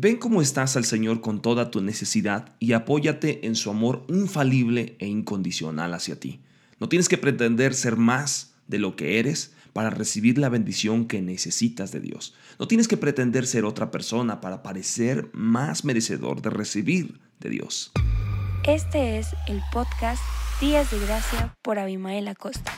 Ven cómo estás al Señor con toda tu necesidad y apóyate en su amor infalible e incondicional hacia ti. No tienes que pretender ser más de lo que eres para recibir la bendición que necesitas de Dios. No tienes que pretender ser otra persona para parecer más merecedor de recibir de Dios. Este es el podcast Días de Gracia por Abimael Acosta.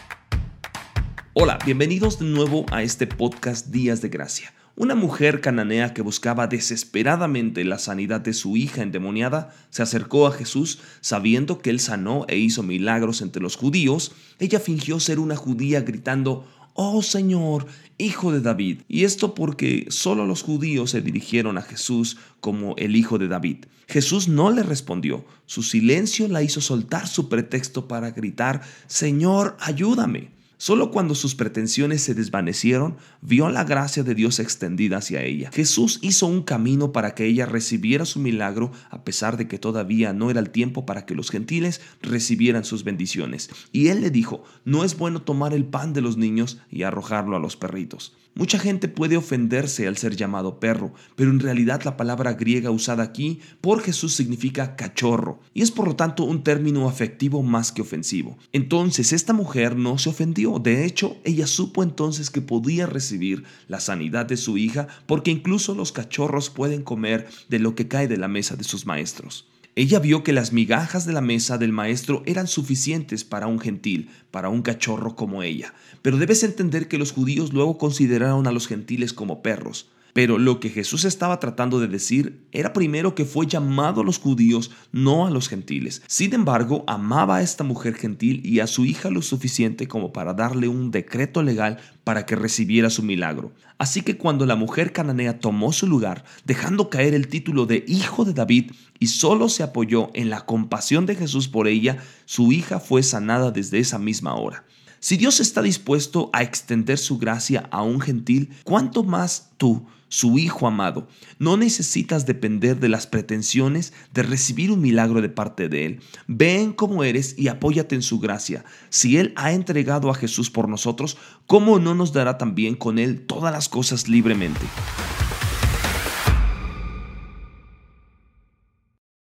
Hola, bienvenidos de nuevo a este podcast Días de Gracia. Una mujer cananea que buscaba desesperadamente la sanidad de su hija endemoniada se acercó a Jesús sabiendo que él sanó e hizo milagros entre los judíos. Ella fingió ser una judía gritando, Oh Señor, hijo de David. Y esto porque solo los judíos se dirigieron a Jesús como el hijo de David. Jesús no le respondió. Su silencio la hizo soltar su pretexto para gritar, Señor, ayúdame. Solo cuando sus pretensiones se desvanecieron, vio la gracia de Dios extendida hacia ella. Jesús hizo un camino para que ella recibiera su milagro, a pesar de que todavía no era el tiempo para que los gentiles recibieran sus bendiciones. Y él le dijo, no es bueno tomar el pan de los niños y arrojarlo a los perritos. Mucha gente puede ofenderse al ser llamado perro, pero en realidad la palabra griega usada aquí por Jesús significa cachorro, y es por lo tanto un término afectivo más que ofensivo. Entonces esta mujer no se ofendió de hecho, ella supo entonces que podía recibir la sanidad de su hija porque incluso los cachorros pueden comer de lo que cae de la mesa de sus maestros. Ella vio que las migajas de la mesa del maestro eran suficientes para un gentil, para un cachorro como ella. Pero debes entender que los judíos luego consideraron a los gentiles como perros. Pero lo que Jesús estaba tratando de decir era primero que fue llamado a los judíos, no a los gentiles. Sin embargo, amaba a esta mujer gentil y a su hija lo suficiente como para darle un decreto legal para que recibiera su milagro. Así que cuando la mujer cananea tomó su lugar, dejando caer el título de hijo de David y solo se apoyó en la compasión de Jesús por ella, su hija fue sanada desde esa misma hora. Si Dios está dispuesto a extender su gracia a un gentil, ¿cuánto más tú? su Hijo amado. No necesitas depender de las pretensiones de recibir un milagro de parte de Él. Ven como eres y apóyate en su gracia. Si Él ha entregado a Jesús por nosotros, ¿cómo no nos dará también con Él todas las cosas libremente?